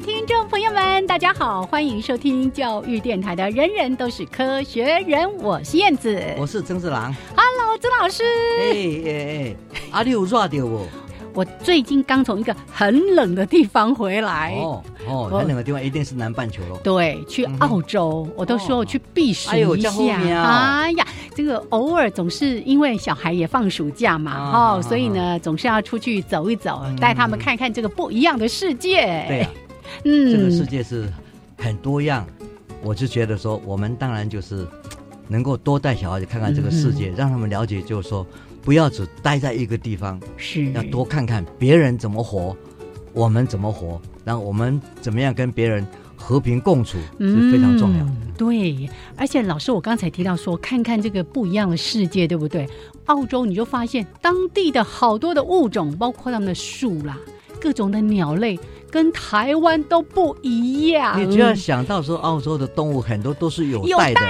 听众朋友们，大家好，欢迎收听教育电台的《人人都是科学人》，我是燕子，我是曾志郎。Hello，曾老师。哎哎哎，阿六热掉不？我最近刚从一个很冷的地方回来。哦哦，很冷的地方一定是南半球喽。对，去澳洲，我都说我去避暑一下。哎呀，这个偶尔总是因为小孩也放暑假嘛，哦，所以呢，总是要出去走一走，带他们看看这个不一样的世界。对。嗯，这个世界是很多样，我就觉得说，我们当然就是能够多带小孩子看看这个世界，让他们了解，就是说，不要只待在一个地方，是要多看看别人怎么活，我们怎么活，然后我们怎么样跟别人和平共处是非常重要的。对，而且老师，我刚才提到说，看看这个不一样的世界，对不对？澳洲你就发现当地的好多的物种，包括他们的树啦，各种的鸟类。跟台湾都不一样。你只要想到说，澳洲的动物很多都是有带的，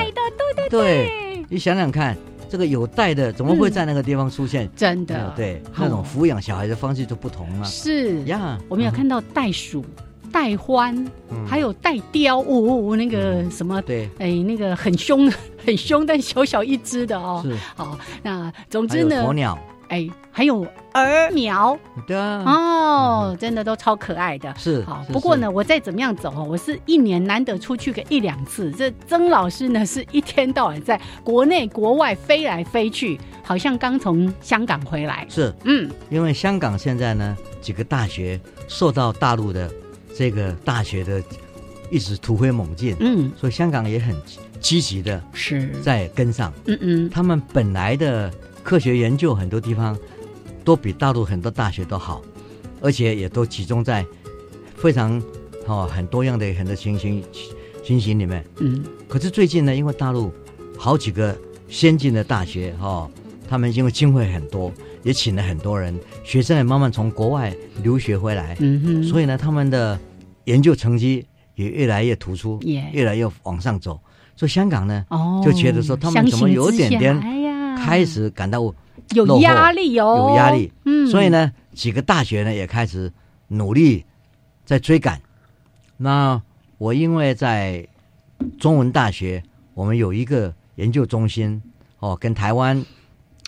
对对对。你想想看，这个有带的怎么会在那个地方出现？真的，对，那种抚养小孩的方式就不同了。是呀，我们有看到袋鼠、袋獾，还有袋雕，哦，那个什么，对，哎，那个很凶、很凶但小小一只的哦。是，好，那总之呢，鸵鸟。哎，还有儿苗，对啊，哦，真的都超可爱的。是，好。不过呢，我再怎么样走哦，我是一年难得出去个一两次。这曾老师呢，是一天到晚在国内国外飞来飞去，好像刚从香港回来。是，嗯，因为香港现在呢，几个大学受到大陆的这个大学的一直突飞猛进，嗯，所以香港也很积极的，是在跟上。嗯嗯，他们本来的。科学研究很多地方都比大陆很多大学都好，而且也都集中在非常哦很多样的很多情形情形里面。嗯。可是最近呢，因为大陆好几个先进的大学哈，他们因为经费很多，也请了很多人，学生也慢慢从国外留学回来。嗯哼。所以呢，他们的研究成绩也越来越突出，越来越往上走。所以香港呢，就觉得说他们怎么有点点。开始感到有压力哦，有压力。嗯，所以呢，几个大学呢也开始努力在追赶。那我因为在中文大学，我们有一个研究中心哦，跟台湾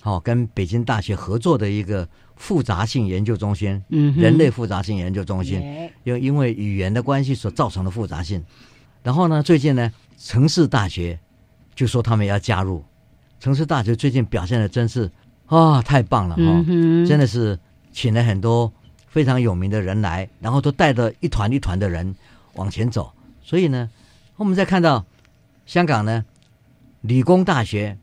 哦，跟北京大学合作的一个复杂性研究中心，嗯，人类复杂性研究中心，又因为语言的关系所造成的复杂性。然后呢，最近呢，城市大学就说他们要加入。城市大学最近表现的真是啊，太棒了哈！真的是请了很多非常有名的人来，然后都带着一团一团的人往前走。所以呢，我们再看到香港呢，理工大学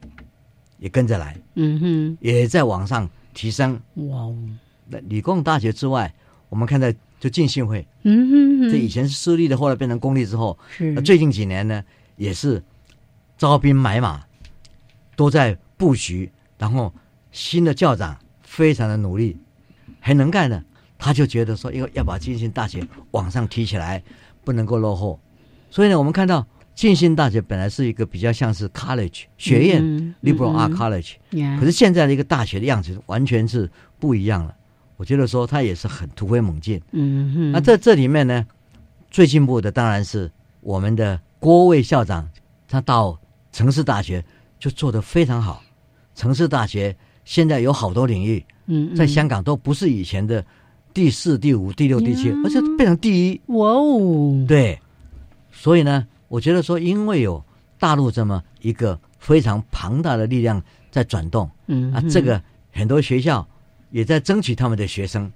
也跟着来，嗯哼，也在往上提升。哇哦！那理工大学之外，我们看到就浸信会，嗯哼，这以前是私立的，后来变成公立之后，是最近几年呢，也是招兵买马。都在布局，然后新的校长非常的努力，很能干的，他就觉得说，因为要把进信大学往上提起来，不能够落后。所以呢，我们看到进信大学本来是一个比较像是 college 学院、嗯 liberal 嗯 art college，、呀可是现在的一个大学的样子完全是不一样了。我觉得说他也是很突飞猛进。嗯哼，那在这里面呢，最进步的当然是我们的郭卫校长，他到城市大学就做得非常好。城市大学现在有好多领域，嗯在香港都不是以前的第四、第五、第六、第七，而且变成第一。哇哦，对，所以呢，我觉得说，因为有大陆这么一个非常庞大的力量在转动，啊，嗯。啊这个很多学校也在争取他们的学生，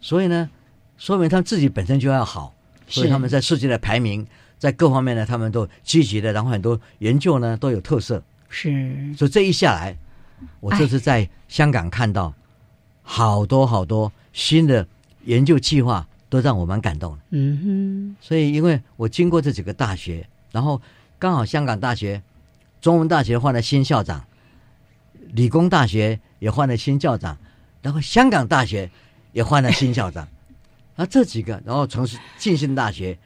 所以呢，说明他们自己本身就要好，所以他们在世界的排名，在各方面呢，他们都积极的，然后很多研究呢都有特色，是。所以这一下来，我这次在香港看到好多好多新的研究计划，都让我蛮感动的。嗯所以，因为我经过这几个大学，然后刚好香港大学、中文大学换了新校长，理工大学也换了新校长，然后香港大学也换了新校长，啊，这几个，然后从事浸信大学、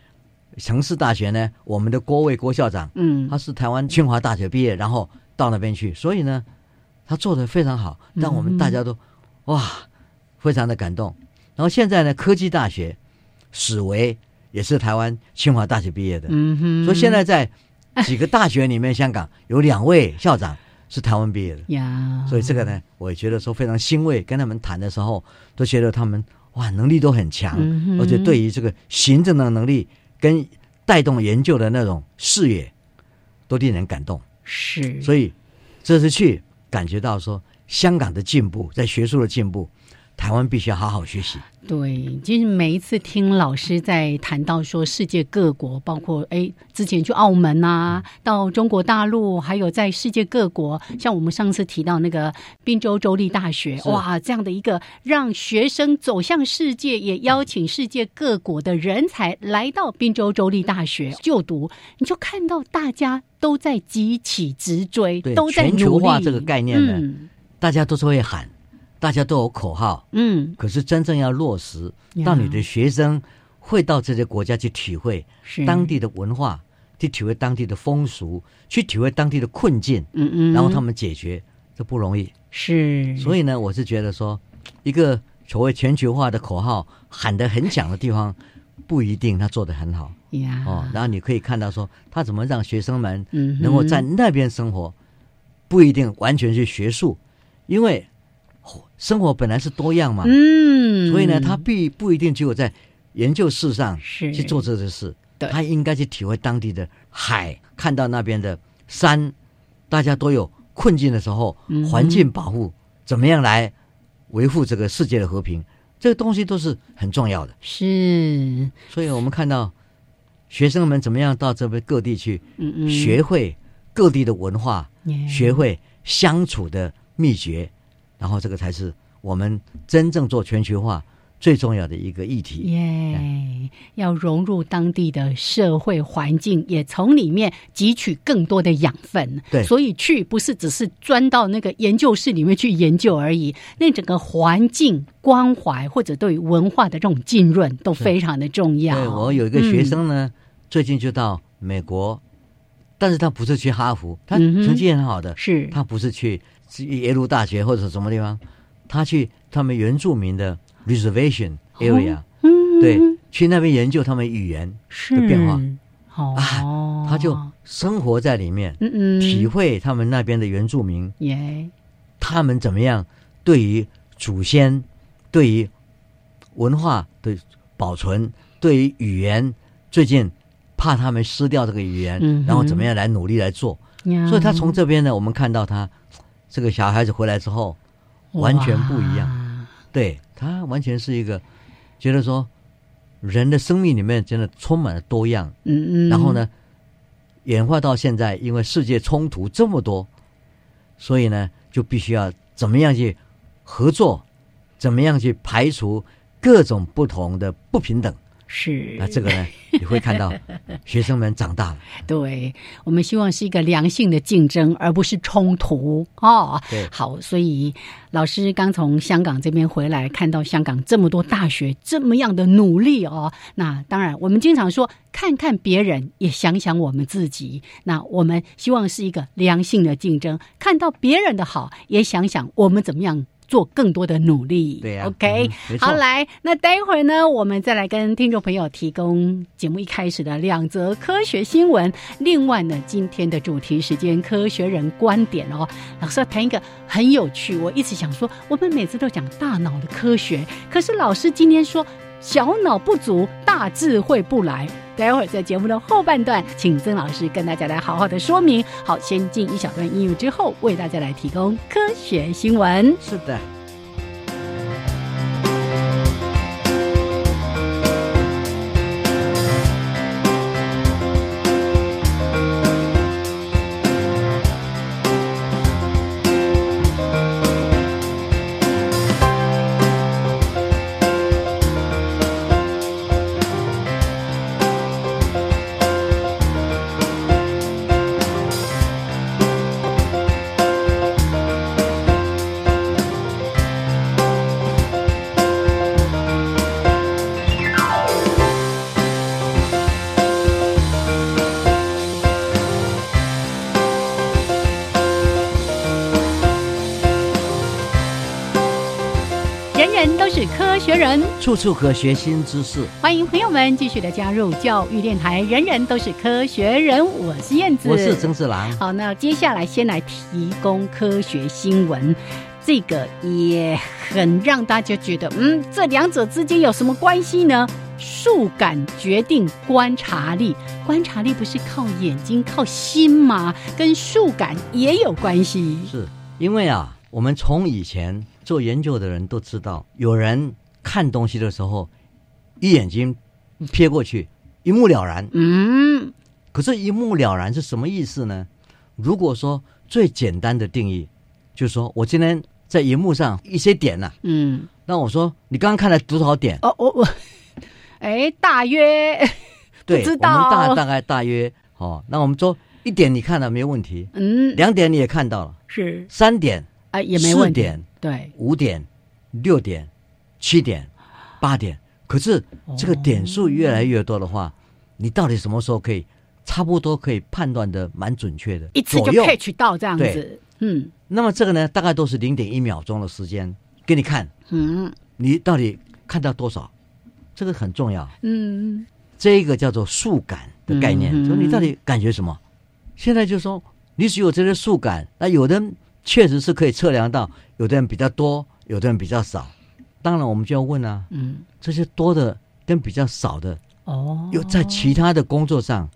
城市大学呢，我们的郭卫郭校长，嗯。他是台湾清华大学毕业，然后到那边去，所以呢，他做的非常好，让我们大家都、哇，非常的感动。然后现在呢，科技大学史维也是台湾清华大学毕业的，嗯哼，所以现在在几个大学里面，香港有两位校长是台湾毕业的，呀，所以这个呢，我也觉得说非常欣慰。跟他们谈的时候，都觉得他们哇能力都很强，嗯而且对于这个行政的能力跟带动研究的那种视野，都令人感动。是，所以这次去感觉到说，香港的进步，在学术的进步，台湾必须要好好学习。对，其实每一次听老师在谈到说世界各国，包括哎之前去澳门啊，到中国大陆，还有在世界各国，像我们上次提到那个滨州州立大学，哇，这样的一个让学生走向世界，也邀请世界各国的人才来到滨州州立大学就读，你就看到大家都在急起直追，对都在全球化这个概念呢嗯。大家都是会喊，大家都有口号，嗯，可是真正要落实，呀。让你的学生会到这些国家去体会是。当地的文化，去体会当地的风俗，去体会当地的困境，嗯嗯，然后他们解决，这不容易。是，所以呢，我是觉得说，一个所谓全球化的口号喊得很响的地方，不一定他做得很好。呀，哦。然后你可以看到说，他怎么让学生们嗯能够在那边生活，不一定完全是学术，因为生活本来是多样嘛，嗯，所以呢，他必不一定只有在研究室上是。去做这些事，对。他应该去体会当地的海，看到那边的山，大家都有困境的时候环境保护怎么样来维护这个世界的和平，这个东西都是很重要的。是，所以我们看到学生们怎么样到这边各地去嗯嗯，学会各地的文化，耶学会相处的秘诀，然后这个才是我们真正做全球化最重要的一个议题。耶，要融入当地的社会环境，也从里面汲取更多的养分。对所以去不是只是钻到那个研究室里面去研究而已，那整个环境关怀或者对文化的这种浸润都非常的重要。对我有一个学嗯生呢，最近就到美国，但是他不是去哈佛，他成绩很好的，是他不是去耶鲁大学或者什么地方，他去他们原住民的 reservation area，、嗯对，去那边研究他们语言，的变化哦，他就生活在里面，嗯嗯体会他们那边的原住民，耶他们怎么样对于祖先、对于文化的保存、对于语言，最近怕他们失掉这个语言，嗯然后怎么样来努力来做。所以他从这边呢，我们看到他这个小孩子回来之后，完全不一样。对他完全是一个觉得说，人的生命里面真的充满了多样。嗯嗯，然后呢，演化到现在，因为世界冲突这么多，所以呢，就必须要怎么样去合作，怎么样去排除各种不同的不平等，是那这个呢，你会看到 学生们长大了。对我们希望是一个良性的竞争，而不是冲突哦。对好，所以老师刚从香港这边回来，看到香港这么多大学这么样的努力哦。那当然，我们经常说，看看别人，也想想我们自己。那我们希望是一个良性的竞争，看到别人的好，也想想我们怎么样。做更多的努力，对呀、，OK，、嗯好，来，那待会儿呢，我们再来跟听众朋友提供节目一开始的两则科学新闻。另外呢，今天的主题时间科学人观点哦，老师要谈一个很有趣。我一直想说，我们每次都讲大脑的科学，可是老师今天说小脑不足，大智慧不来。待会儿在节目的后半段，请曾老师跟大家来好好的说明。好，先进一小段音乐之后，为大家来提供科学新闻。是的。处处可学新知识。欢迎朋友们继续的加入教育电台。人人都是科学人，我是燕子，我是曾志郎。好，那接下来先来提供科学新闻，这个也很让大家觉得，嗯，这两者之间有什么关系呢？数感决定观察力，观察力不是靠眼睛、靠心吗？跟数感也有关系。是因为啊，我们从以前做研究的人都知道，有人看东西的时候，一眼睛瞥过去，一目了然。嗯，可是，一目了然是什么意思呢？如果说最简单的定义，就是说我今天在荧幕上一些点呐、嗯，那我说你刚刚看了多少点？哦，我我，哎，大约，对，知道。我们大大概大约哦，那我们说一点你看了没有问题，嗯，两点你也看到了，是。三点、啊，也没问题。四点、对，五点、六点、七点、八点，可是这个点数越来越多的话，你到底什么时候可以差不多可以判断的蛮准确的？一次就左右 catch 到这样子。嗯那么这个呢，大概都是零点一秒钟的时间给你看，嗯你到底看到多少？这个很重要。嗯，这个叫做速感的概念，嗯说你到底感觉什么？现在就说你只有这些速感，那有的人确实是可以测量到，有的人比较多，有的人比较少。当然，我们就要问啊，嗯，这些多的跟比较少的，哦，有在其他的工作上、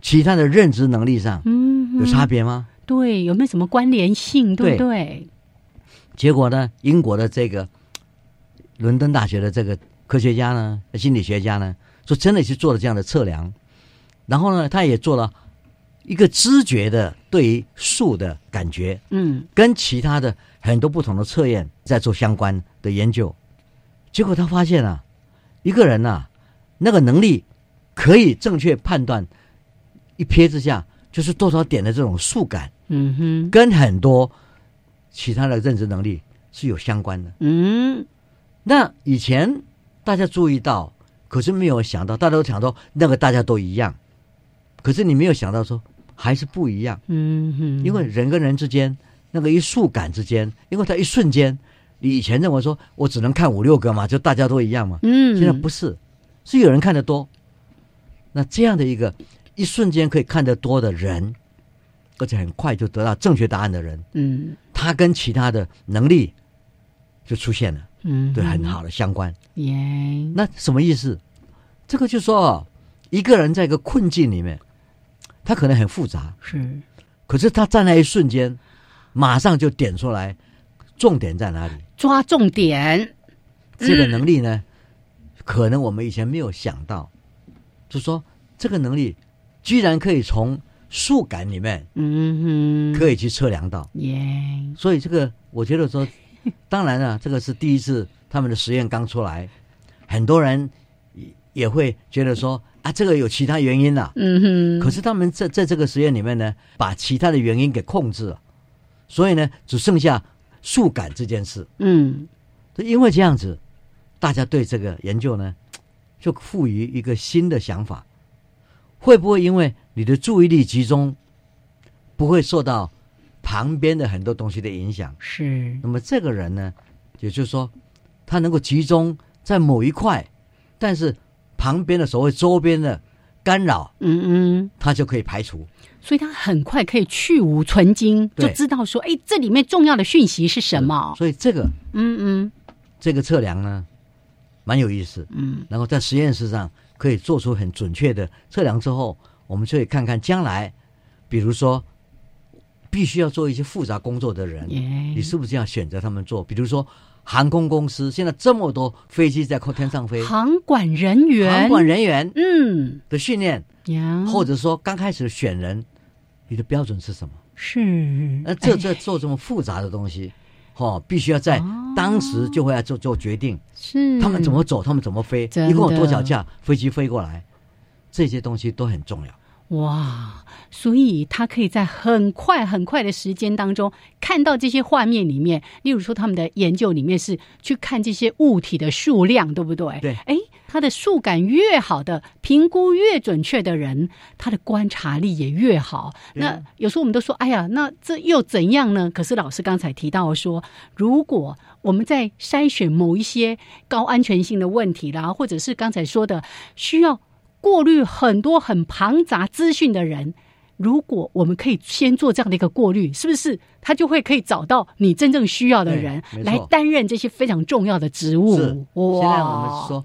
其他的认知能力上嗯有差别吗？对，有没有什么关联性？对不对？结果呢，英国的这个伦敦大学的这个科学家呢，心理学家呢，说真的是做了这样的测量，然后呢，他也做了一个知觉的对于数的感觉，嗯跟其他的很多不同的测验在做相关的研究，结果他发现啊，一个人呐、那个能力可以正确判断一瞥之下就是多少点的这种数感，嗯哼。跟很多其他的认知能力是有相关的。嗯那以前大家注意到，可是没有想到，大家都想到那个大家都一样，可是你没有想到说还是不一样，嗯哼，因为人跟人之间那个一速感之间，因为它一瞬间，你以前认为说我只能看五六个嘛，就大家都一样嘛，嗯现在不是，是有人看得多。那这样的一个一瞬间可以看得多的人，而且很快就得到正确答案的人，嗯他跟其他的能力就出现了，嗯对，很好的相关。耶，那什么意思？这个就说哦，一个人在一个困境里面，他可能很复杂，是可是他在那一瞬间，马上就点出来重点在哪里。抓重点，这个能力呢，可能我们以前没有想到，就说这个能力居然可以从数感里面嗯哼，可以去测量到。耶，所以这个我觉得说，当然了，这个是第一次他们的实验刚出来，很多人也会觉得说啊，这个有其他原因啦、嗯哼，可是他们在在这个实验里面呢，把其他的原因给控制了，所以呢，只剩下速感这件事。嗯因为这样子，大家对这个研究呢，就赋予一个新的想法：会不会因为你的注意力集中，不会受到旁边的很多东西的影响？是那么这个人呢，也就是说，他能够集中在某一块，但是旁边的所谓周边的干扰，嗯嗯。它就可以排除。所以它很快可以去无存精，就知道说，哎，这里面重要的讯息是什么？所以这个嗯嗯这个测量呢，蛮有意思。嗯，然后在实验室上可以做出很准确的测量之后，我们就可以看看将来，比如说必须要做一些复杂工作的人，你是不是要选择他们做？比如说航空公司，现在这么多飞机在空天上飞，航管人员，航管人员。嗯。的训练，呀，或者说刚开始选人，你的标准是什么？是。那这哎。这做这么复杂的东西，哦，必须要在哦。当时就会要做做决定。是。他们怎么走，他们怎么飞，一共有多少架飞机飞过来，这些东西都很重要。哇？所以他可以在很快很快的时间当中看到这些画面里面，例如说他们的研究里面是去看这些物体的数量，对不对？对哎，他的数感越好的，评估越准确的人，他的观察力也越好。那有时候我们都说，哎呀，那这又怎样呢？可是老师刚才提到说，如果我们在筛选某一些高安全性的问题啦，或者是刚才说的需要过滤很多很庞杂资讯的人，如果我们可以先做这样的一个过滤，是不是他就会可以找到你真正需要的人来担任这些非常重要的职务？是，哇。现在我们说，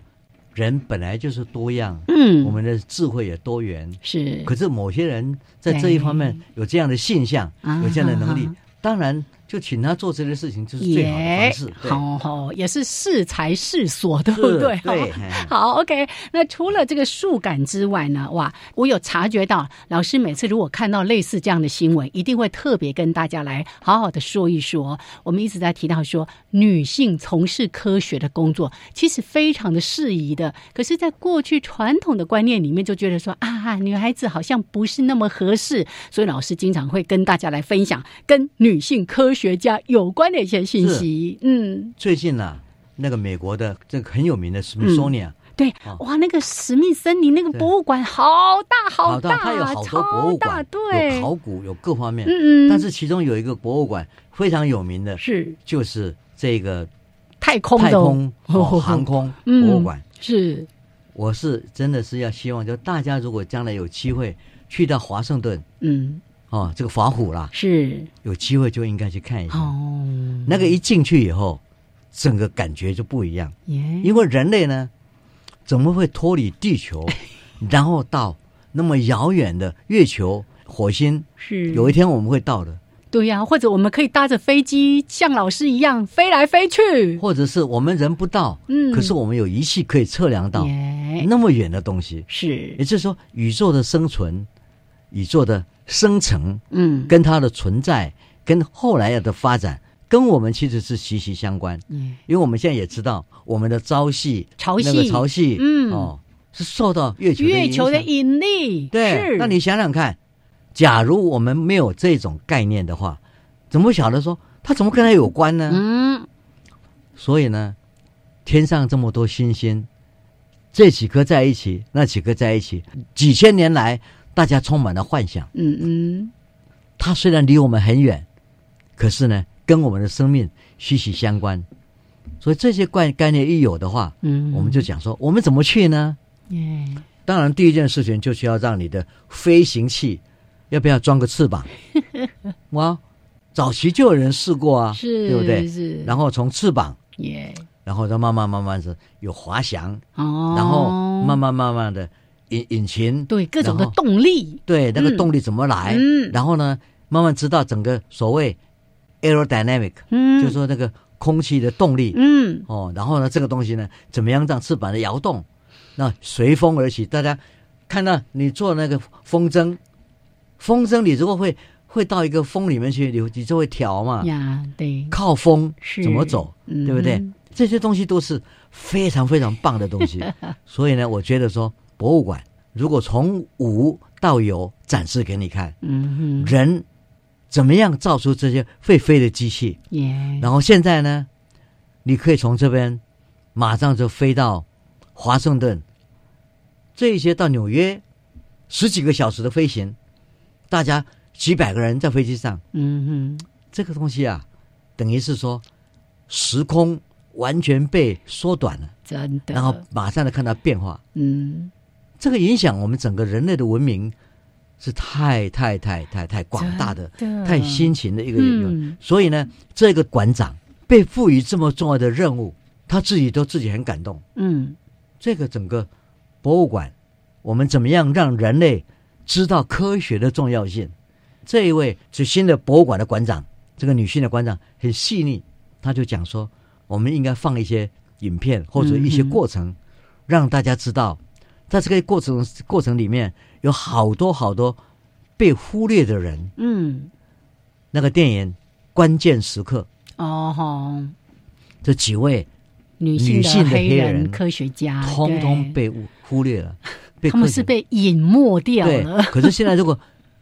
人本来就是多样，嗯，我们的智慧也多元。是。可是某些人在这一方面有这样的现象，啊有这样的能力啊，当然就请他做这件事情，就是最好的也方式。对好好，也是适才适所，对不对？对好，OK。那除了这个数感之外呢，哇，我有察觉到，老师每次如果看到类似这样的新闻，一定会特别跟大家来好好的说一说。我们一直在提到说，女性从事科学的工作其实非常的适宜的，可是，在过去传统的观念里面，就觉得说啊，女孩子好像不是那么合适，所以老师经常会跟大家来分享跟女性科学家有关的一些信息。嗯，最近呢、那个美国的这个很有名的 Smithsonian，、对哦，哇，那个史密森林那个博物馆好大好大，它有好多博物馆，对，有考古，有各方面。嗯嗯，但是其中有一个博物馆非常有名的，是。就是这个太空太空、哦、航空嗯博物馆。是。我是真的是要希望，就大家如果将来有机会去到华盛顿嗯哦，这个法虎啦，是。有机会就应该去看一下。哦，那个一进去以后，整个感觉就不一样，耶，因为人类呢，怎么会脱离地球，然后到那么遥远的月球、火星？是。有一天我们会到的，对呀、或者我们可以搭着飞机像老师一样飞来飞去，或者是我们人不到，嗯。可是我们有仪器可以测量到，那么远的东西。是。也就是说，宇宙的生存、宇宙的生成，嗯。跟它的存在，跟后来的发展，跟我们其实是息息相关。嗯。因为我们现在也知道，我们的朝夕、潮汐那个潮汐，嗯。哦，是受到月球的月球的引力对，，那你想想看，假如我们没有这种概念的话，怎么晓得说它怎么跟它有关呢？嗯。所以呢，天上这么多星星，这几颗在一起，那几颗在一起，几千年来，大家充满了幻想。嗯嗯它虽然离我们很远，可是呢，跟我们的生命息息相关。所以这些概概念一有的话，嗯，我们就讲说，我们怎么去呢？耶当然，第一件事情就是要让你的飞行器要不要装个翅膀？哇，早期就有人试过啊，是对不对？是，然后从翅膀，耶然后再慢慢慢慢是有滑翔，哦，然后慢慢慢慢的引引擎，对各种的动力，对那个嗯。动力怎么来，嗯。然后呢，慢慢知道整个所谓 aerodynamic，、嗯，就是说那个空气的动力、嗯。哦，然后呢，这个东西呢，怎么样让翅膀的摇动，那随风而起。大家看到你做那个风筝，风筝你如果会会到一个风里面去，你你就会调嘛，呀，对，靠风是。怎么走，嗯。对不对？这些东西都是非常非常棒的东西。所以呢，我觉得说，博物馆如果从无到有展示给你看，嗯哼，人怎么样造出这些会飞的机器，耶，然后现在呢，你可以从这边马上就飞到华盛顿，这一些到纽约十几个小时的飞行，大家几百个人在飞机上，嗯哼，这个东西啊，等于是说时空完全被缩短了，真的，然后马上就看到变化，嗯，这个影响我们整个人类的文明是太太太太太广大的、的。太辛勤的一个一个嗯。所以呢，这个馆长被赋予这么重要的任务，他自己都自己很感动。嗯。这个整个博物馆，我们怎么样让人类知道科学的重要性？这一位是新的博物馆的馆长，这个女性的馆长很细腻，她就讲说，我们应该放一些影片或者一些过程，让大家知道，在这个过程过程里面有好多好多被忽略的人。嗯，那个电影关键时刻，哦吼，这几位女性的黑黑人科学家，通通被忽忽略了，被他们是被隐没掉对了，，可是现在如果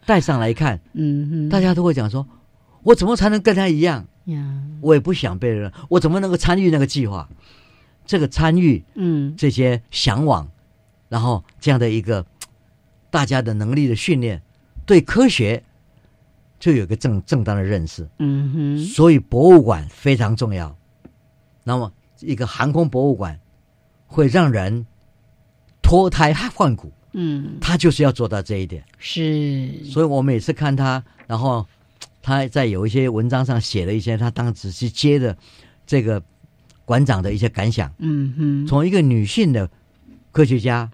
带上来看，嗯哼，大家都会讲说：我怎么才能跟他一样？呀，我也不想被人，我怎么能够参与那个计划？这个参与嗯。这些向往，然后这样的一个大家的能力的训练，对科学就有一个正正当的认识。嗯哼，所以博物馆非常重要。那么，一个航空博物馆会让人脱胎换骨，嗯他就是要做到这一点。是，所以我每次看他，然后他在有一些文章上写了一些他当时去接的这个馆长的一些感想。嗯哼，从一个女性的科学家，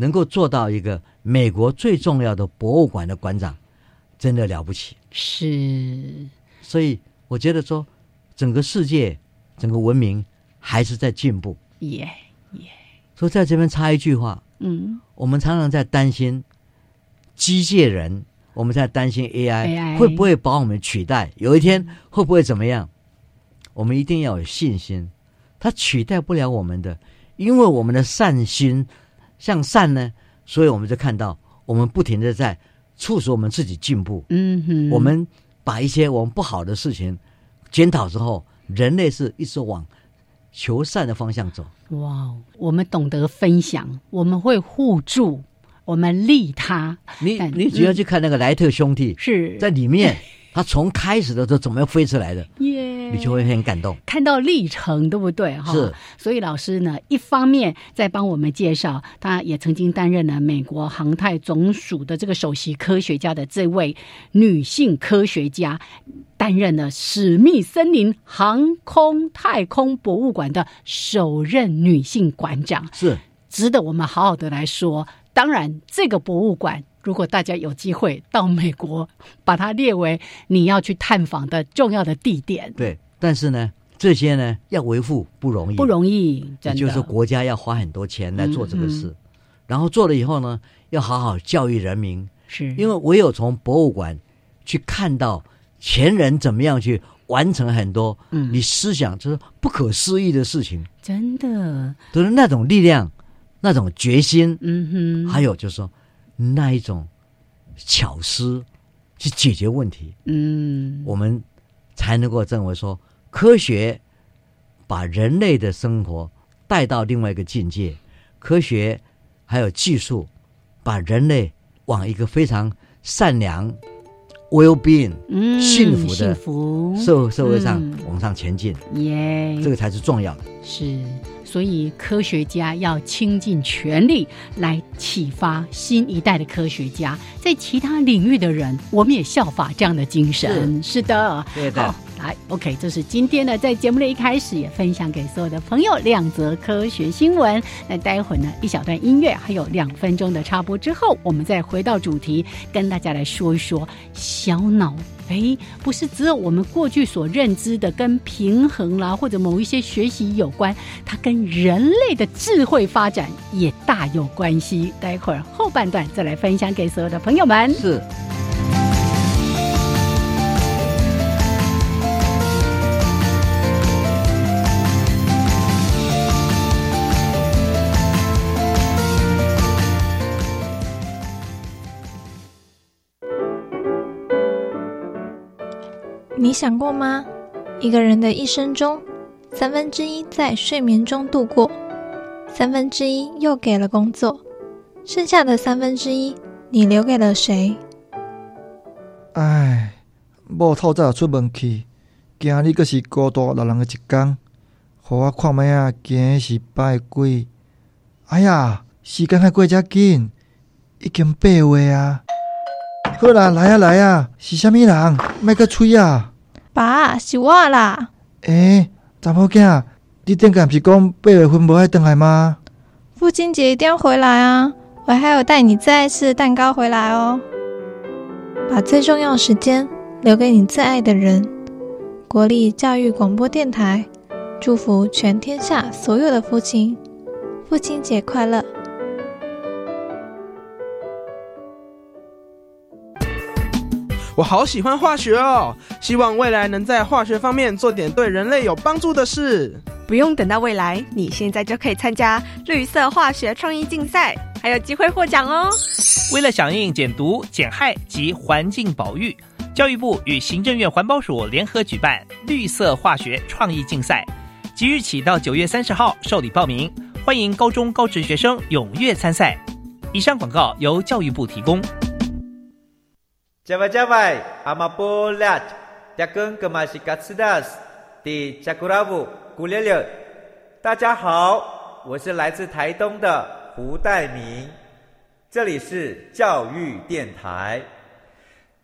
能够做到一个美国最重要的博物馆的馆长，真的了不起。是，所以我觉得说，整个世界、整个文明还是在进步。耶耶，所以在这边插一句话，嗯我们常常在担心机械人，我们在担心 AI, AI 会不会把我们取代，有一天会不会怎么样？我们一定要有信心，它取代不了我们的，因为我们的善心向善呢，所以我们就看到我们不停的在促使我们自己进步。嗯哼，我们把一些我们不好的事情检讨之后，人类是一直往求善的方向走。哇，我们懂得分享，我们会互助，我们利他，你但你只要去看那个莱特兄弟，是在里面，他从开始的时候怎么样飞出来的，耶，你就会很感动。看到历程，对不对？哈，是，所以老师呢，一方面在帮我们介绍，他也曾经担任了美国航太总署的这个首席科学家的这位女性科学家，担任了史密森林航空太空博物馆的首任女性馆长。是值得我们好好的来说。当然，这个博物馆，如果大家有机会到美国，把它列为你要去探访的重要的地点，对，但是呢，这些呢要维护不容易，不容易，也真的。就是国家要花很多钱来做这个事，嗯然后做了以后呢，要好好教育人民，是。因为唯有从博物馆去看到前人怎么样去完成很多嗯。你思想就是不可思议的事情，真的，就是那种力量、那种决心，嗯哼，还有就是说那一种巧思去解决问题，嗯，我们才能够认为说科学把人类的生活带到另外一个境界，科学还有技术把人类往一个非常善良、well being 嗯幸福的幸福。社社会上嗯。往上前进，耶，这个才是重要的。是，所以科学家要倾尽全力来启发新一代的科学家，在其他领域的人，我们也效法这样的精神。是的，对的，来，OK，这是今天呢，在节目的一开始也分享给所有的朋友两则科学新闻。那待会儿呢，一小段音乐，还有两分钟的插播之后，我们再回到主题，跟大家来说一说小脑。哎，不是只有我们过去所认知的跟平衡啦，或者某一些学习有关，它跟人类的智慧发展也大有关系。待会儿后半段再来分享给所有的朋友们。是。你想过吗？一个人的一生中，三分之一在睡眠中度过，三分之一又给了工作，剩下的三分之一，你留给了谁？唉，某透早出门去，今日阁是孤独老人的一天，互我看觅啊，今日是拜鬼？哎呀，时间还过遮紧，已经八月啊！好啦，来啊来啊，是虾米人？莫阁吹啊！爸，是我啦。诶、查某囝，你顶个毋是讲八月份无爱回来吗？父亲节一定要回来啊！我还有带你最爱吃的蛋糕回来哦。把最重要的时间留给你最爱的人。国立教育广播电台祝福全天下所有的父亲，父亲节快乐！我好喜欢化学哦，希望未来能在化学方面做点对人类有帮助的事。不用等到未来，你现在就可以参加绿色化学创意竞赛，还有机会获奖哦！为了响应减毒、减害及环境保育，教育部与行政院环保署联合举办绿色化学创意竞赛，即日起到九月三十号受理报名，欢迎高中高职学生踊跃参赛。以上广告由教育部提供。Java Java, Amapolat, Jakun Kemasikatsidas, di Jakuravu, Gulele。大家好，我是来自台东的胡代明，这里是教育电台。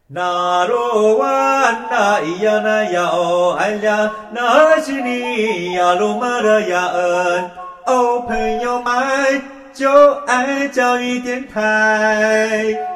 那罗哇那咿呀那呀哦哎呀，那是你呀鲁玛的呀恩哦，朋友们就爱教育电台。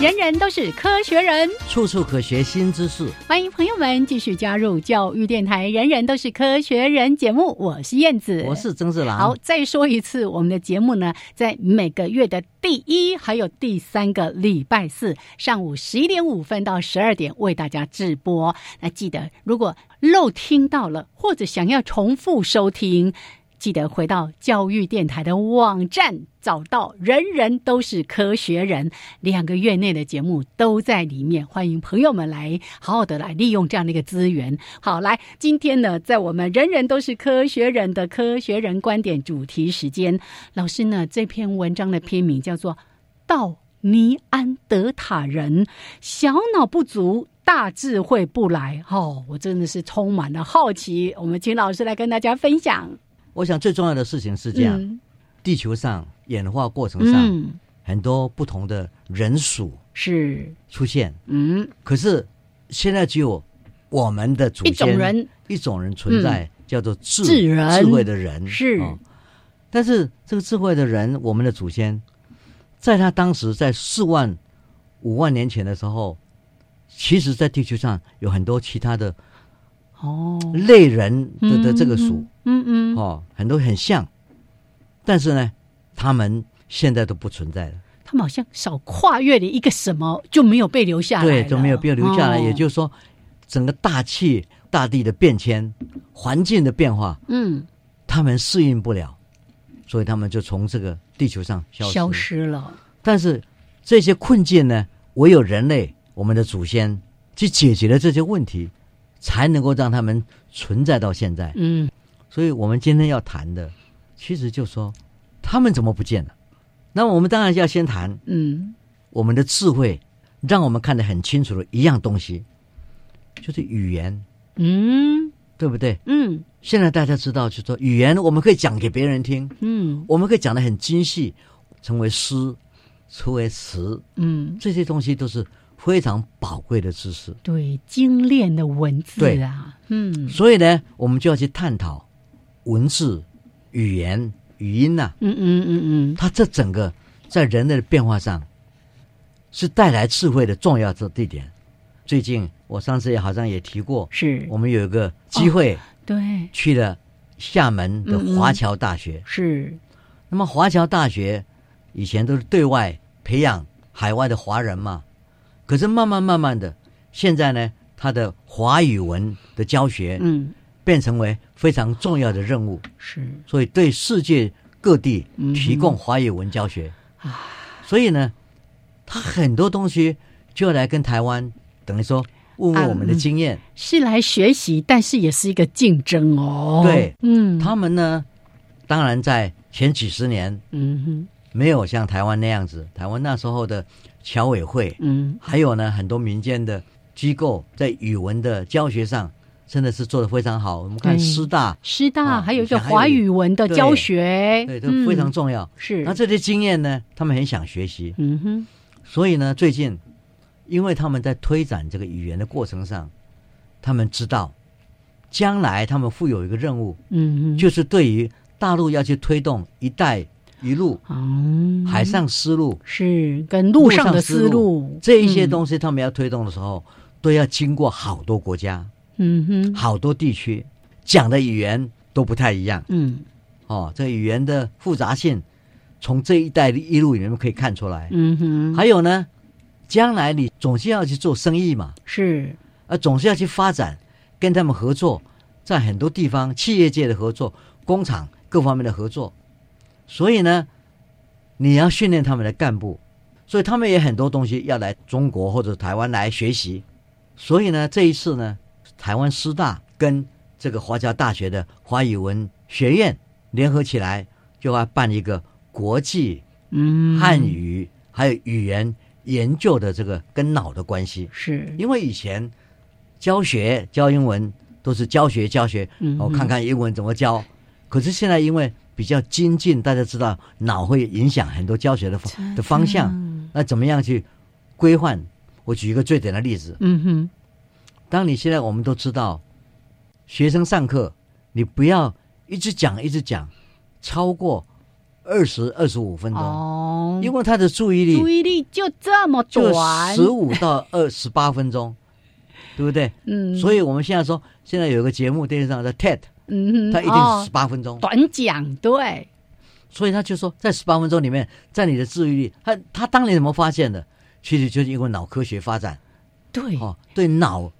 人人都是科学人，处处可学新知识。欢迎朋友们继续加入教育电台《人人都是科学人》节目，我是燕子，我是曾志郎。好，再说一次，我们的节目呢，在每个月的第一还有第三个礼拜四上午十一点五分到十二点为大家直播。那记得，如果漏听到了，或者想要重复收听。记得回到教育电台的网站，找到“人人都是科学人”两个月内的节目都在里面，欢迎朋友们来好好的来利用这样的一个资源。好，来，今天呢，在我们“人人都是科学人”的科学人观点主题时间，老师呢这篇文章的篇名叫做《到尼安德塔人小脑不足》。大智慧不来，哦，我真的是充满了好奇。我们请老师来跟大家分享。我想最重要的事情是这样：嗯地球上演化过程上，嗯，很多不同的人属是，出现，嗯，可是现在只有我们的祖一先种人。一种人存在，叫做智智人。智慧的人。是。哦。但是这个智慧的人，我们的祖先，在他当时在四万五万年前的时候，其实，在地球上有很多其他的哦，类人的的这个属，嗯嗯，哦，很多很像，但是呢，他们现在都不存在了，他们好像少跨越了一个什么，就没有被留下来对，了都没有被留下来。哦也就是说，整个大气、大地的变迁、环境的变化，嗯，他们适应不了，所以他们就从这个地球上消失。消失了，但是这些困境呢，唯有人类，我们的祖先去解决了这些问题，才能够让他们存在到现在。嗯所以我们今天要谈的，其实就说他们怎么不见了。那我们当然要先谈嗯。我们的智慧，让我们看得很清楚的一样东西，就是语言，嗯。对不对？嗯。现在大家知道，就说语言我们可以讲给别人听，嗯。我们可以讲得很精细，成为诗，成为词，嗯，这些东西都是非常宝贵的知识。对，精炼的文字对。啊，嗯。所以呢，我们就要去探讨文字、语言、语音呐、嗯嗯嗯嗯，它这整个在人类的变化上，是带来智慧的重要的地点。最近我上次也好像也提过，是。我们有一个机会对，去了厦门的华侨大学。是。那么华侨大学以前都是对外培养海外的华人嘛，可是慢慢慢慢的，现在呢，它的华语文的教学嗯，变成为非常重要的任务，是。所以对世界各地提供华语文教学。啊，所以呢，他很多东西就来跟台湾等于说问问我们的经验。是来学习，但是也是一个竞争哦。对，嗯，他们呢，当然在前几十年嗯哼，没有像台湾那样子，台湾那时候的侨委会，嗯，还有呢很多民间的机构在语文的教学上真的是做的非常好。我们看师大，师大哦还有一个华语文的教学，对，都非常嗯。重要。是。那这些经验呢，他们很想学习，嗯哼，所以呢，最近因为他们在推展这个语言的过程上，他们知道将来他们负有一个任务，嗯哼，就是对于大陆要去推动“一带一路”嗯，海上丝路是跟路上的思路。这一些，东西，他们要推动的时候，都要经过好多国家、嗯哼，好多地区，讲的语言都不太一样。嗯。哦。这语言的复杂性，从这一带一路里面可以看出来。嗯哼，还有呢，将来你总是要去做生意嘛，是。啊，总是要去发展，跟他们合作，在很多地方企业界的合作、工厂各方面的合作，所以呢，你要训练他们的干部，所以他们也很多东西要来中国或者台湾来学习，所以呢，这一次呢，台湾师大跟这个华侨大学的华语文学院联合起来，就要办一个国际嗯。汉语还有语言研究的这个跟脑的关系。是。因为以前教学教英文都是教学教学，我哦，看看英文怎么教。可是现在因为比较精进，大家知道脑会影响很多教学的方的方向，那怎么样去规范？我举一个最简单的例子，嗯哼，当你现在我们都知道，学生上课你不要一直讲一直讲，超过二十二十五分钟，哦，因为他的注意力注意力就这么就短，十五到二十八分钟，对不对？嗯，所以我们现在说，现在有个节目电视上的 TED，嗯哼，它一定哦。是十八分钟，短讲，对，所以他就说，在十八分钟里面，在你的注意力，他他当年怎么发现的？其实就是因为脑科学发展。对，哦，对脑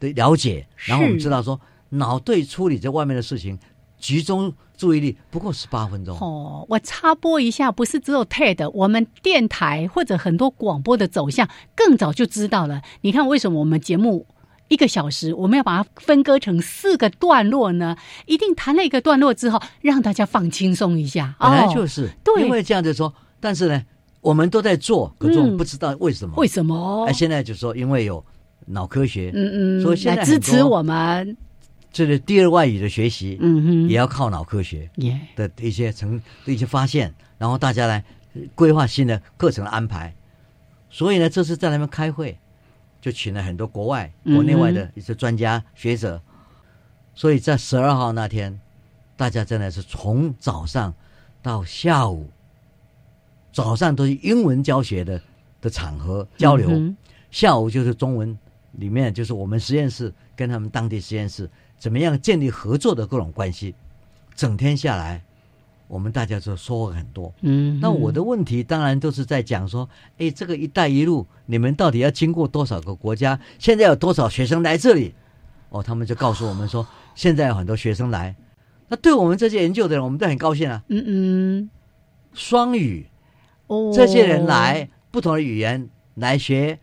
的了解，然后我们知道说，脑对处理在外面的事情集中注意力不过十八分钟，哦，我插播一下，不是只有 TED，我们电台或者很多广播的走向更早就知道了。你看，为什么我们节目一个小时，我们要把它分割成四个段落呢？一定谈了一个段落之后，让大家放轻松一下。本来哦就是，对因为这样子说，但是呢，我们都在做，可是我们嗯不知道为什么，为什么哎，？现在就说因为有脑科学，嗯嗯，所以现在来支持我们。这个第二外语的学习，嗯哼，也要靠脑科学。耶，的一些成的一些发现，然后大家来呃规划新的课程的安排。所以呢，这次在那边开会，就请了很多国外、国内外的一些专家学者。所以在十二号那天，大家真的是从早上到下午，早上都是英文教学的的场合交流，嗯下午就是中文里面就是我们实验室跟他们当地实验室怎么样建立合作的各种关系。整天下来，我们大家就收获很多。嗯，那我的问题当然都是在讲说，哎，这个“一带一路”，你们到底要经过多少个国家？现在有多少学生来这里？哦，他们就告诉我们说，现在有很多学生来。那对我们这些研究的人，我们都很高兴啊。嗯嗯，双语，哦，这些人来不同的语言来学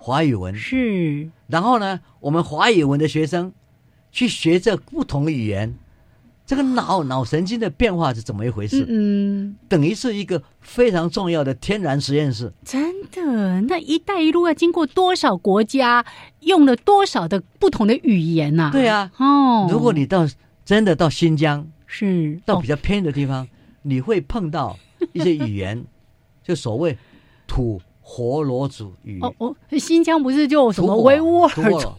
华语文，是。然后呢，我们华语文的学生去学这不同的语言，这个脑脑神经的变化是怎么一回事？嗯嗯。等于是一个非常重要的天然实验室。真的，那“一带一路”要经过多少国家，用了多少的不同的语言呐、对啊，哦，如果你到真的到新疆，是。哦到比较偏的地方，你会碰到一些语言，就所谓土活罗族语，哦哦，新疆不是就什么维吾尔土族？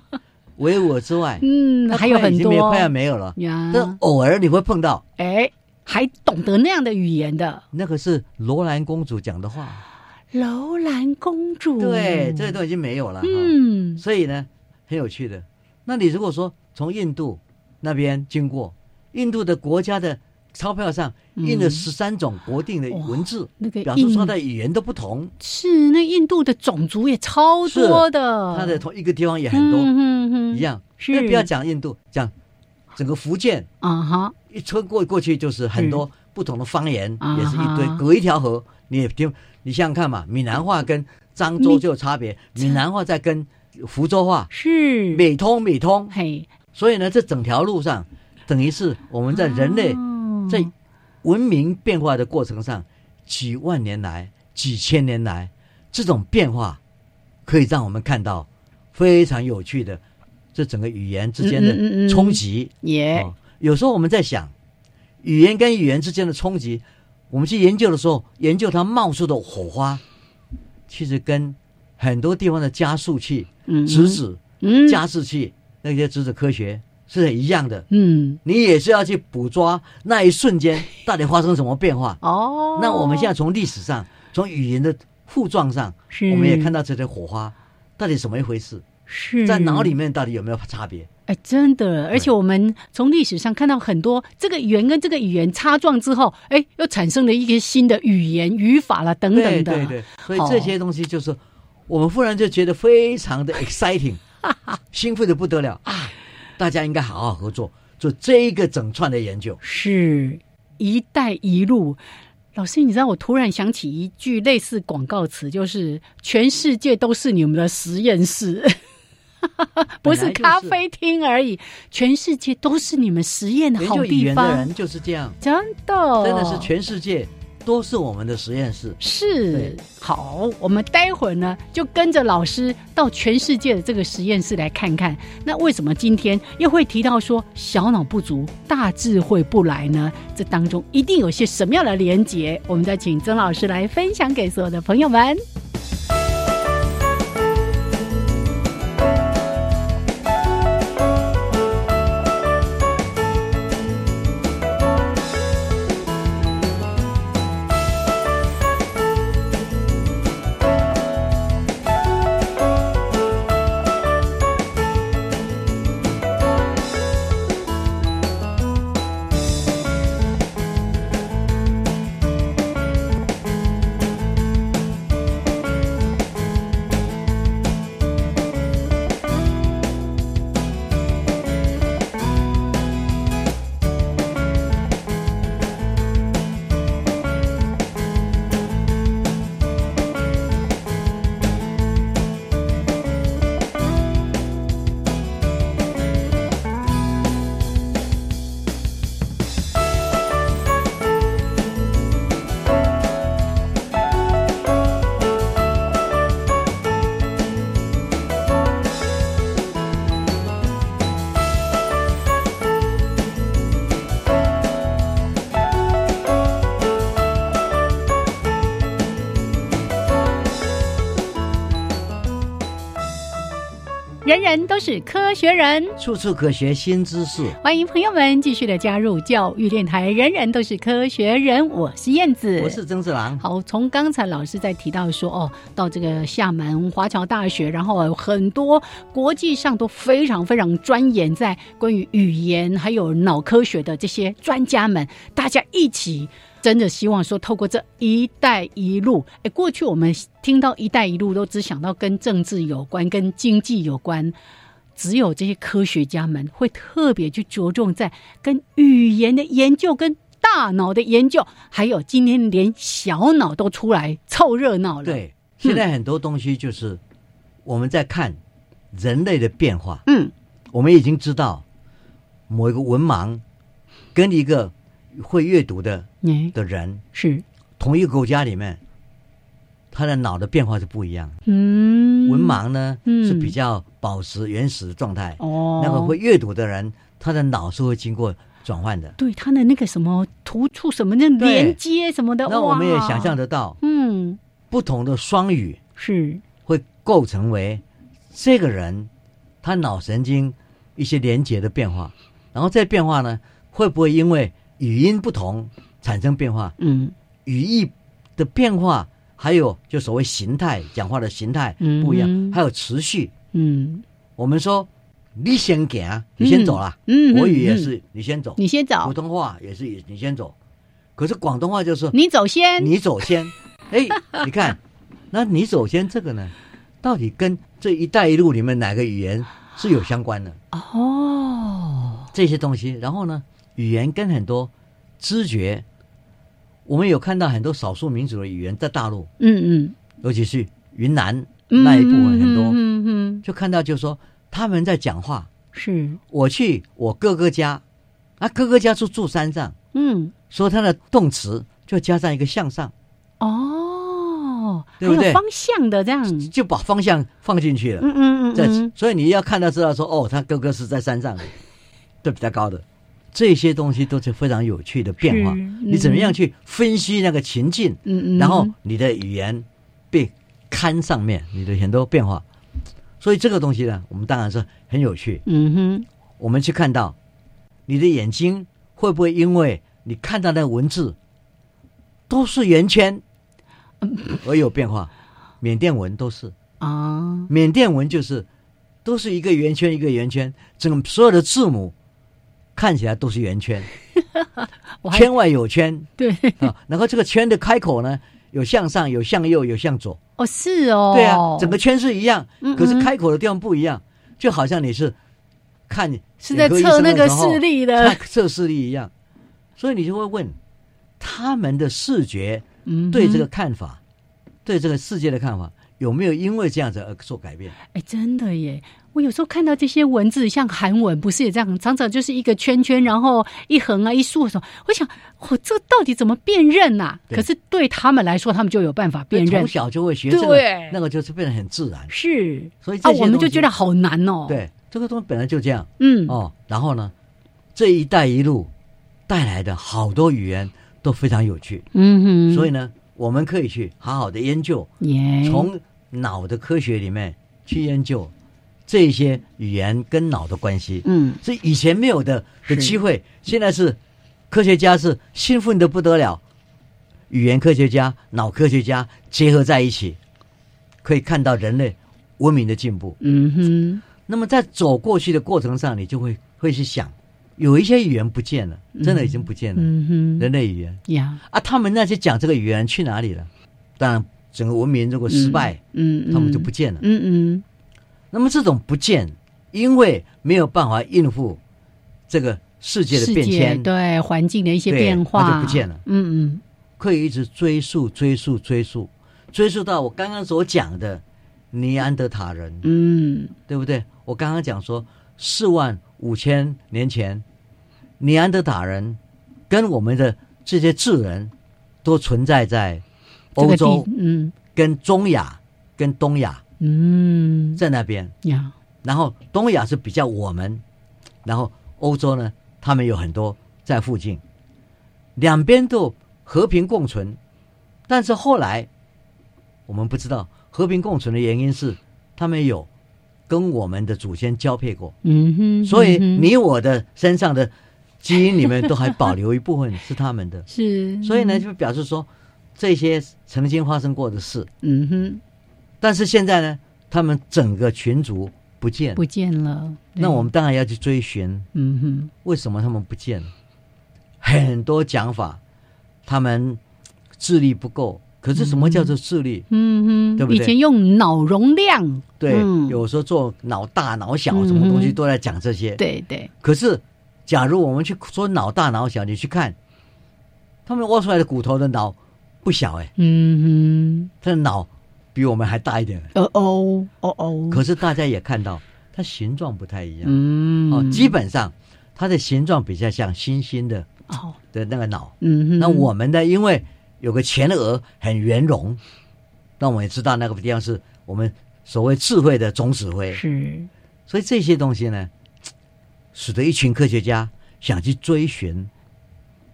维吾尔之外，嗯，还有很多快要没有了。呀。但偶尔你会碰到，哎，还懂得那样的语言的那个是罗兰公主讲的话，楼兰公主，对，这个都已经没有了。嗯，所以呢，很有趣的。那你如果说从印度那边经过，印度的国家的钞票上印了嗯十三种国定的文字，那个表示说的语言都不同，是那印度的种族也超多的，它的同一个地方也很多、嗯嗯嗯一样。是。那不要讲印度，讲整个福建。啊哈，一穿过过去就是很多不同的方言，啊也是一堆，隔一条河，你也听，你想想看嘛，闽南话跟漳州就有差别，闽南话在跟福州话是。美通美通，嘿，所以呢，这整条路上等于是我们在人类哦在文明变化的过程上，几万年来、几千年来，这种变化可以让我们看到非常有趣的这整个语言之间嗯嗯嗯嗯。的冲击。也。哦，有时候我们在想，语言跟语言之间的冲击，我们去研究的时候，研究它冒出的火花，其实跟很多地方的加速器、嗯质子、嗯。加速器那些质子科学是很一样的。嗯你也是要去捕捉那一瞬间 到底发生什么变化。哦，那我们现在从历史上，从语言的互撞上，是我们也看到这些火花到底怎么一回事，是在脑里面到底有没有差别？哎，真的，而且我们从历史上看到很多这个语言跟这个语言擦撞之后，哎，又产生了一些新的语言语法了等等的。对对对，所以这些东西就是我们忽然就觉得非常的 exciting，兴奋的不得了啊！大家应该好好合作，做这一个整串的研究。是“一带一路”。老师，你知道我突然想起一句类似广告词，就是“全世界都是你们的实验室 ”，不是咖啡厅而已，全世界都是你们实验的好研究语地方言的人。就是这样，真的，真的是全世界都是我们的实验室。是好，我们待会儿呢就跟着老师到全世界的这个实验室来看看，那为什么今天又会提到说小脑不足，大智慧不来呢？这当中一定有些什么样的连结？我们再请曾老师来分享给所有的朋友们。都是科学人，处处可学新知识。欢迎朋友们继续的加入教育电台。人人都是科学人，我是燕子，我是曾志郎。好，从刚才老师在提到说，哦，到这个厦门华侨大学，然后很多国际上都非常非常钻研在关于语言还有脑科学的这些专家们，大家一起。真的希望说，透过这一带一路，哎，过去我们听到“一带一路”都只想到跟政治有关、跟经济有关，只有这些科学家们会特别去着重在跟语言的研究、跟大脑的研究，还有今天连小脑都出来凑热闹了。对，现在很多东西就是我们在看人类的变化。嗯，我们已经知道某一个文盲跟一个会阅读的嗯，的人，是，同一个国家里面，他的脑的变化是不一样。嗯，文盲呢、嗯是比较保持原始的状态，哦，那个会阅读的人，他的脑是会经过转换的。对他的那个什么突触什么的对连接什么的，那我们也想象，得到，嗯，不同的双语是，会构成为这个人他脑神经一些连接的变化，然后这变化呢，会不会因为语音不同产生变化？嗯。语义的变化，还有就所谓形态，讲话的形态嗯不一样，还有持续。嗯我们说你先啊，你先走啦。嗯，国语也嗯，是你先走，你先走普，通话也是你先走，可是广东话就是你走先，你走先。哎，你看，那你走先这个呢，到底跟这一带一路里面哪个语言是有相关的？哦，这些东西，然后呢，语言跟很多知觉，我们有看到很多少数民族的语言在大陆，嗯嗯，尤其是云南嗯那一部分很多，嗯嗯嗯，就看到就是说他们在讲话。是，我去我哥哥家，啊，哥哥家住住山上，嗯，所以他的动词就加上一个向上，哦，对不对？方向的这样，就把方向放进去了。嗯嗯嗯在嗯，所以你要看到知道说，哦，他哥哥是在山上的，都比较高的，这些东西都是非常有趣的变化是。你怎么样去分析那个情境，嗯嗯，然后你的语言被看上面，你的很多变化。所以这个东西呢，我们当然是很有趣。嗯哼，我们去看到你的眼睛会不会因为你看到那个文字都是圆圈而有变化？缅甸文都是，啊，缅甸文就是都是一个圆圈一个圆圈，整个所有的字母看起来都是圆圈，圈外有圈对，啊。然后这个圈的开口呢，有向上，有向右，有向左。哦是哦，对啊，整个圈是一样，嗯可是嗯开口的地方不一样，就好像你是看是在测那个视力的看，测视力一样，所以你就会问他们的视觉对这个看法，对这个世界的看法有没有因为这样子而做改变？哎，真的耶！我有时候看到这些文字，像韩文，不是也这样，常常就是一个圈圈，然后一横啊、一竖的时候，我想，我、这到底怎么辨认呐、对。可是对他们来说，他们就有办法辨认。从，小就会学这个，那个就是变得很自然。是。所以啊，我们就觉得好难哦。，对这个东西本来就这样。嗯，哦。然后呢，这一带一路带来的好多语言都非常有趣，嗯哼，所以呢，我们可以去好好的研究，耶，从脑的科学里面去研究这些语言跟脑的关系。嗯。是以前没有的的是机会，现在是科学家是兴奋的不得了，语言科学家、脑科学家结合在一起，可以看到人类文明的进步。嗯哼，那么在走过去的过程上，你就会会去想，有一些语言不见了，真的已经不见了，嗯哼，人类语言。呀，啊，他们那些讲这个语言去哪里了？当然，整个文明如果失败，嗯，嗯。他们就不，见了。嗯嗯那么这种不见，因为没有办法应付这个世界的变迁，对环境的一些变化它就不见了。嗯嗯，可以一直追溯、追溯、追溯，追溯到我刚刚所讲的尼安德塔人，嗯。对不对？我刚刚讲说四万五千年前，尼安德塔人跟我们的这些智人都存在在欧洲地、嗯。跟中亚、跟东亚嗯。在那边。呀，然后东亚是比较我们，然后欧洲呢，他们有很多在附近，两边都和平共存。但是后来我们不知道和平共存的原因是他们有跟我们的祖先交配过，嗯哼，所以你我的身上的基因里面都还保留一部分是他们的，是，所以呢，就表示说这些曾经发生过的事，嗯哼，但是现在呢，他们整个群族不见了。不见了，那我们当然要去追寻嗯哼，为什么他们不见？了。很多讲法，他们智力不够。可是什么叫做智力？嗯哼，对不对？以前用脑容量，对，嗯。有时候做脑大脑小，什么东西都在讲这些。对对，可是，假如我们去说脑大脑小，你去看，他们挖出来的骨头的脑不小哎，嗯哼。他的脑比我们还大一点。哼，哦哦哦哦，可是大家也看到，它形状不太一样。嗯，哦，基本上它的形状比较像猩猩的哦，的那个脑。嗯哼，那我们呢，因为有个前额很圆融，那我们也知道那个地方是我们所谓智慧的总指挥。是，所以这些东西呢，使得一群科学家想去追寻，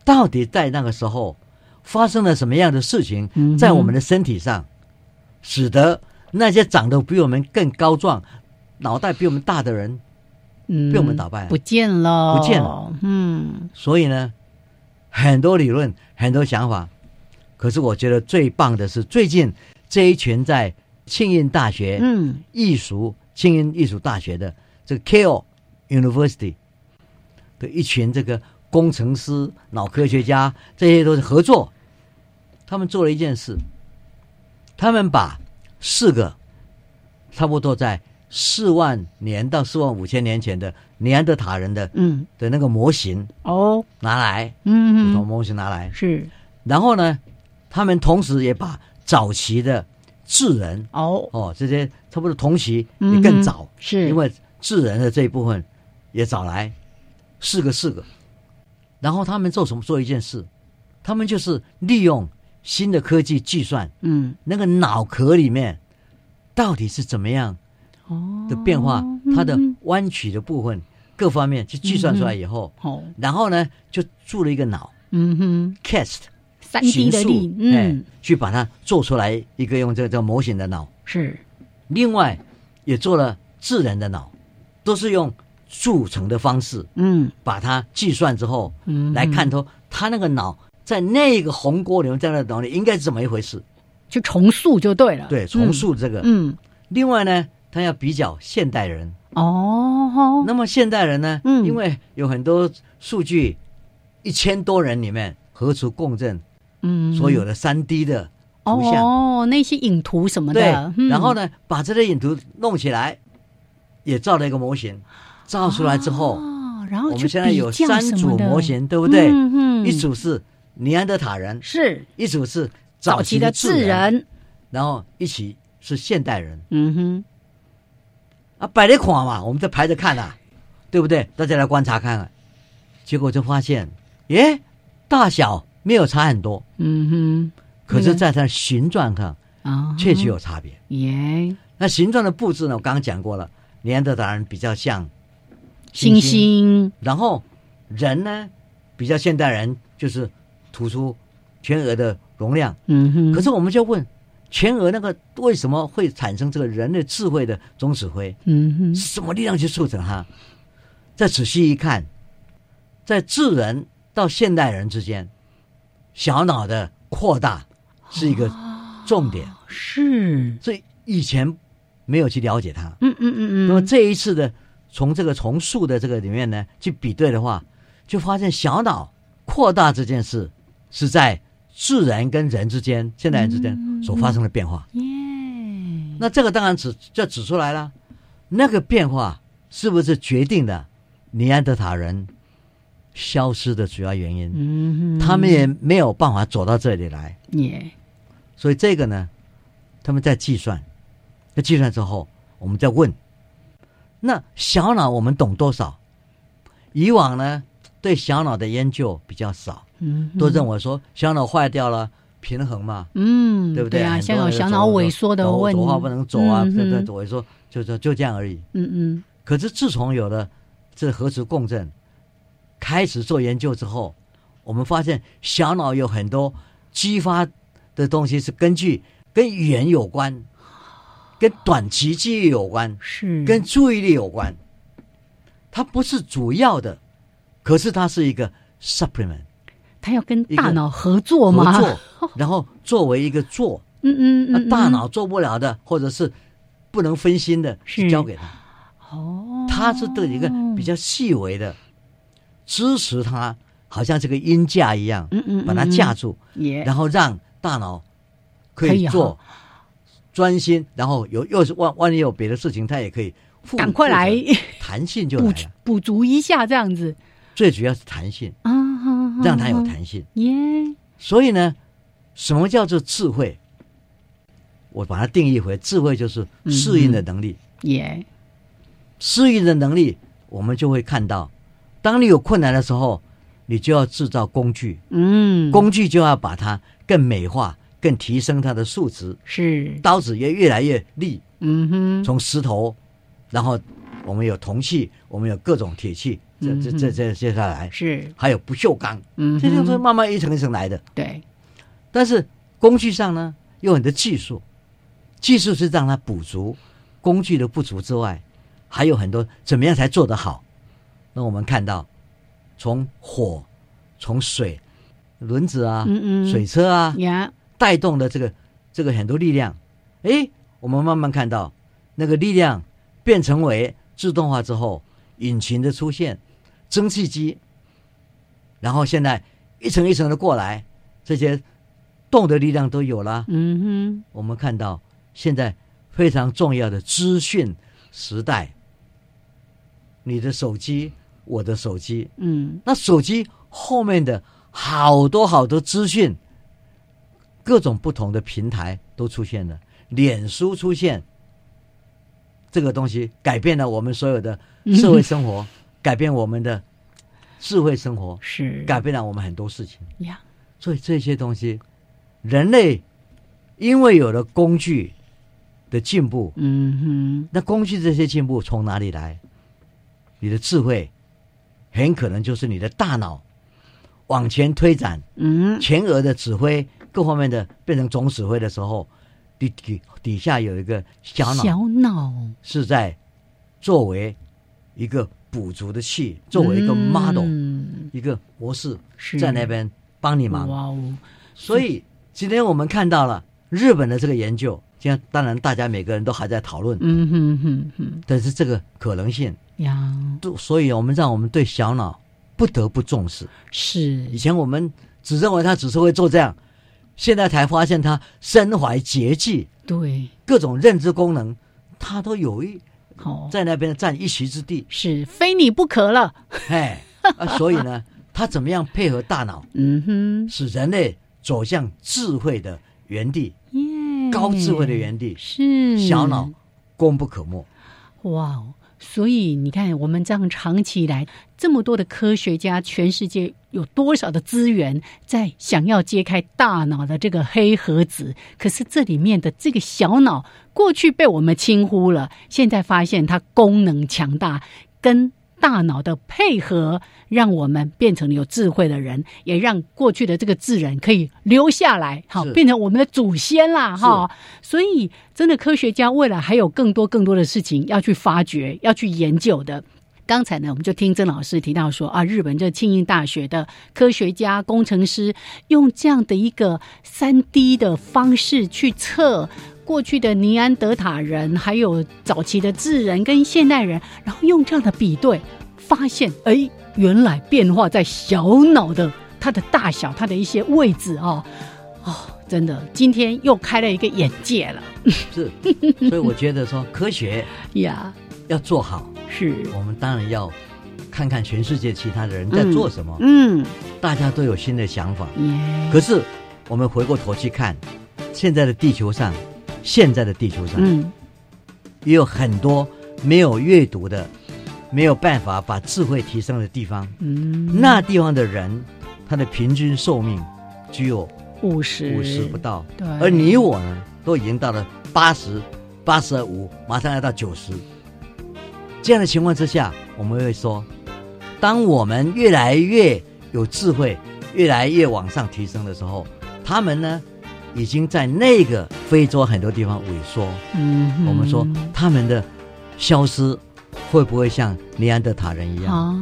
到底在那个时候发生了什么样的事情在我们的身体上，使得那些长得比我们更高壮、脑袋比我们大的人，嗯，被我们打败了不见了，不见了，嗯。所以呢，很多理论、很多想法。可是我觉得最棒的是，最近这一群在庆应大学嗯。艺术庆应艺术大学的这个 Keio University 的一群这个工程师、脑科学家，这些都是合作，他们做了一件事，他们把四个差不多在四万年到四万五千年前的尼安德塔人的嗯，的那个模型哦，拿来，嗯嗯。头模型拿来，是。然后呢，他们同时也把早期的智人哦，哦这些差不多同期嗯。也更早，是。因为智人的这一部分也找来四个四个，然后他们做什么？做一件事，他们就是利用新的科技计算嗯。那个脑壳里面到底是怎么样哦。的变化，它的嗯弯曲的部分各方面去计算出来以后，哦，然后呢就做了一个脑嗯哼，cast 三 D 嗯，，去把它做出来一个用这个这个模型的脑，是。另外也做了智人的脑，都是用铸成的方式嗯。把它计算之后，嗯，来看透它那个脑在那个红锅里面，在那个脑里应该是怎么一回事。就重塑就对了，对，重塑这个。嗯，另外呢，他要比较现代人。嗯哦，那么现代人呢，嗯。因为有很多数据，一千多人里面核磁共振嗯，所有的三 D 的图像，哦，那些影图什么对的，嗯，然后呢，把这些影图弄起来，也造了一个模型，造出来之后，哦，然后我们现在有三组模型，对不对？嗯嗯，一组是尼安德塔人，是。一组是早期的智智，人，然后一起是现代人。嗯哼，啊，摆在款嘛，我们在排着看啊，对不对？大家来观察看看，结果就发现，耶，大小没有差很多，嗯哼。可是在它的形状上，啊，确实有差别。耶，那形状的布置呢，我刚刚讲过了，尼安德塔人比较像星星，然后人呢比较现代人，就是突出全额的容量。嗯哼，可是我们就问，全额那个为什么会产生这个人类智慧的总指挥？嗯哼，是什么力量去促成它？再仔细一看，在智人到现代人之间，小脑的扩大是一个重点，是，所以以前没有去了解它。嗯嗯嗯嗯，那么这一次的从这个重塑的这个里面呢，去比对的话，就发现小脑扩大这件事是在自然跟人之间、现代人之间所发生的变化。耶，那这个当然指就指出来了，那个变化是不是决定了尼安德塔人消失的主要原因？嗯，他们也没有办法走到这里来，耶，所以这个呢，他们在计算，在计算之后，我们再问，那小脑我们懂多少？以往呢，对小脑的研究比较少，嗯，都认为说小脑坏掉了，平衡嘛，嗯，对不对？啊，很多像有小脑萎缩的走问题，走话不能走啊，嗯对对，哼萎缩就就就这样而已。嗯嗯，可是自从有了这核磁共振，开始做研究之后，我们发现小脑有很多激发的东西是根据跟语言有关，跟短期记忆有关，是跟注意力有关。它不是主要的，可是它是一个 supplement 它要跟大脑合作嘛？合作，然后作为一个做，嗯嗯那嗯，大脑做不了的，或者是不能分心的，交给他。哦，他是对一个比较细微的支持他，好像这个音架一样，嗯嗯，把它架住，然后让大脑可可以做专心，然后有又是万万一有别的事情，他也可以复赶快来弹性就来补了。补足一下这样子最主要是弹性，啊，让它有弹性。耶，所以呢，什么叫做智慧？我把它定义为智慧，就是适应的能力。耶，适应的能力，我们就会看到，当你有困难的时候，你就要制造工具，嗯，工具就要把它更美化、更提升它的数值，是，刀子也越来越利。嗯哼，从石头，然后我们有铜器，我们有各种铁器，这这这这接下来是，还有不锈钢，嗯这就是哼，慢慢一层一层来的。对，但是工具上呢，有很多技术，技术是让它补足工具的不足之外，还有很多怎么样才做得好。那我们看到，从火、从水、轮子啊、嗯嗯，水车啊呀，带动的这个这个很多力量，诶，我们慢慢看到那个力量变成为自动化之后，引擎的出现，蒸汽机，然后现在一层一层的过来，这些动的力量都有了。嗯哼。我们看到现在非常重要的资讯时代，你的手机，我的手机，嗯，那手机后面的好多好多资讯，各种不同的平台都出现了，脸书出现，这个东西改变了我们所有的社会生活，改变我们的智慧生活，是。改变了我们很多事情。呀，所以这些东西，人类因为有了工具的进步，嗯哼。那工具这些进步从哪里来？你的智慧很可能就是你的大脑往前推展，嗯，前额的指挥各方面的变成总指挥的时候，底底底下有一个小脑小脑。是在作为一个补足的气，作为一个 model、嗯一个模式，是。在那边帮你忙。哇哦，所以今天我们看到了日本的这个研究，现在当然大家每个人都还在讨论，嗯哼哼哼。但是这个可能性，呀，都所以我们让我们对小脑不得不重视。是。以前我们只认为他只是会做这样，现在才发现他身怀绝技，对，各种认知功能，他都有一好，在那边占一席之地。是非你不可了，哎，啊，所以呢，他怎么样配合大脑，嗯哼，使人类走向智慧的原地，耶，高智慧的原地，是。小脑功不可没。哇哦！所以你看，我们这样长期以来，这么多的科学家，全世界有多少的资源在想要揭开大脑的这个黑盒子？可是这里面的这个小脑，过去被我们轻忽了，现在发现它功能强大，跟大脑的配合，让我们变成了有智慧的人，也让过去的这个智人可以留下来，好是变成我们的祖先啦，哈。所以，真的科学家未来还有更多更多的事情要去发掘、要去研究的。刚才呢，我们就听曾老师提到说啊，日本这庆应大学的科学家、工程师用这样的一个三 D 的方式去测过去的尼安德塔人，还有早期的智人跟现代人，然后用这样的比对，发现哎，原来变化在小脑的它的大小、它的一些位置哦，哦，真的，今天又开了一个眼界了。是，所以我觉得说科学 呀，要做好，是，我们当然要看看全世界其他的人在做什么，嗯，大家都有新的想法。可是我们回过头去看，现在的地球上，现在的地球上，嗯，也有很多没有阅读的，没有办法把智慧提升的地方。嗯，那地方的人，他的平均寿命只有五十。五十不到，对，而你我呢，都已经到了八十、八十五，马上要到九十。这样的情况之下，我们会说，当我们越来越有智慧，越来越往上提升的时候，他们呢，已经在那个非洲很多地方萎缩。嗯，我们说他们的消失会不会像尼安德塔人一样？啊，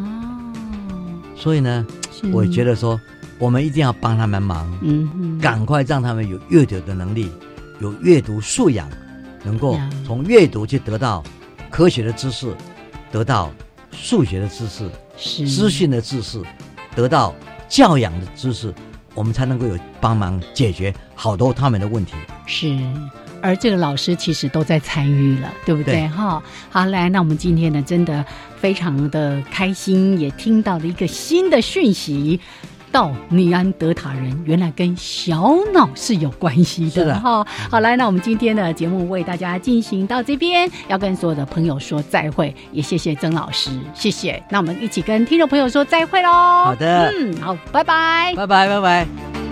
所以呢，我觉得说，我们一定要帮他们忙，嗯哼，赶快让他们有阅读的能力，有阅读素养，能够呀。从阅读去得到科学的知识，得到数学的知识、是。资讯的知识，得到教养的知识，我们才能够有帮忙解决好多他们的问题。是。而这个老师其实都在参与了，对不对？对哈，好，来，那我们今天呢，真的非常的开心，也听到了一个新的讯息。到尼安德塔人原来跟小脑是有关系的哈。好，来，那我们今天的节目为大家进行到这边，要跟所有的朋友说再会，也谢谢曾老师，谢谢。那我们一起跟听众朋友说再会喽。好的嗯，好，拜拜。拜拜，拜拜。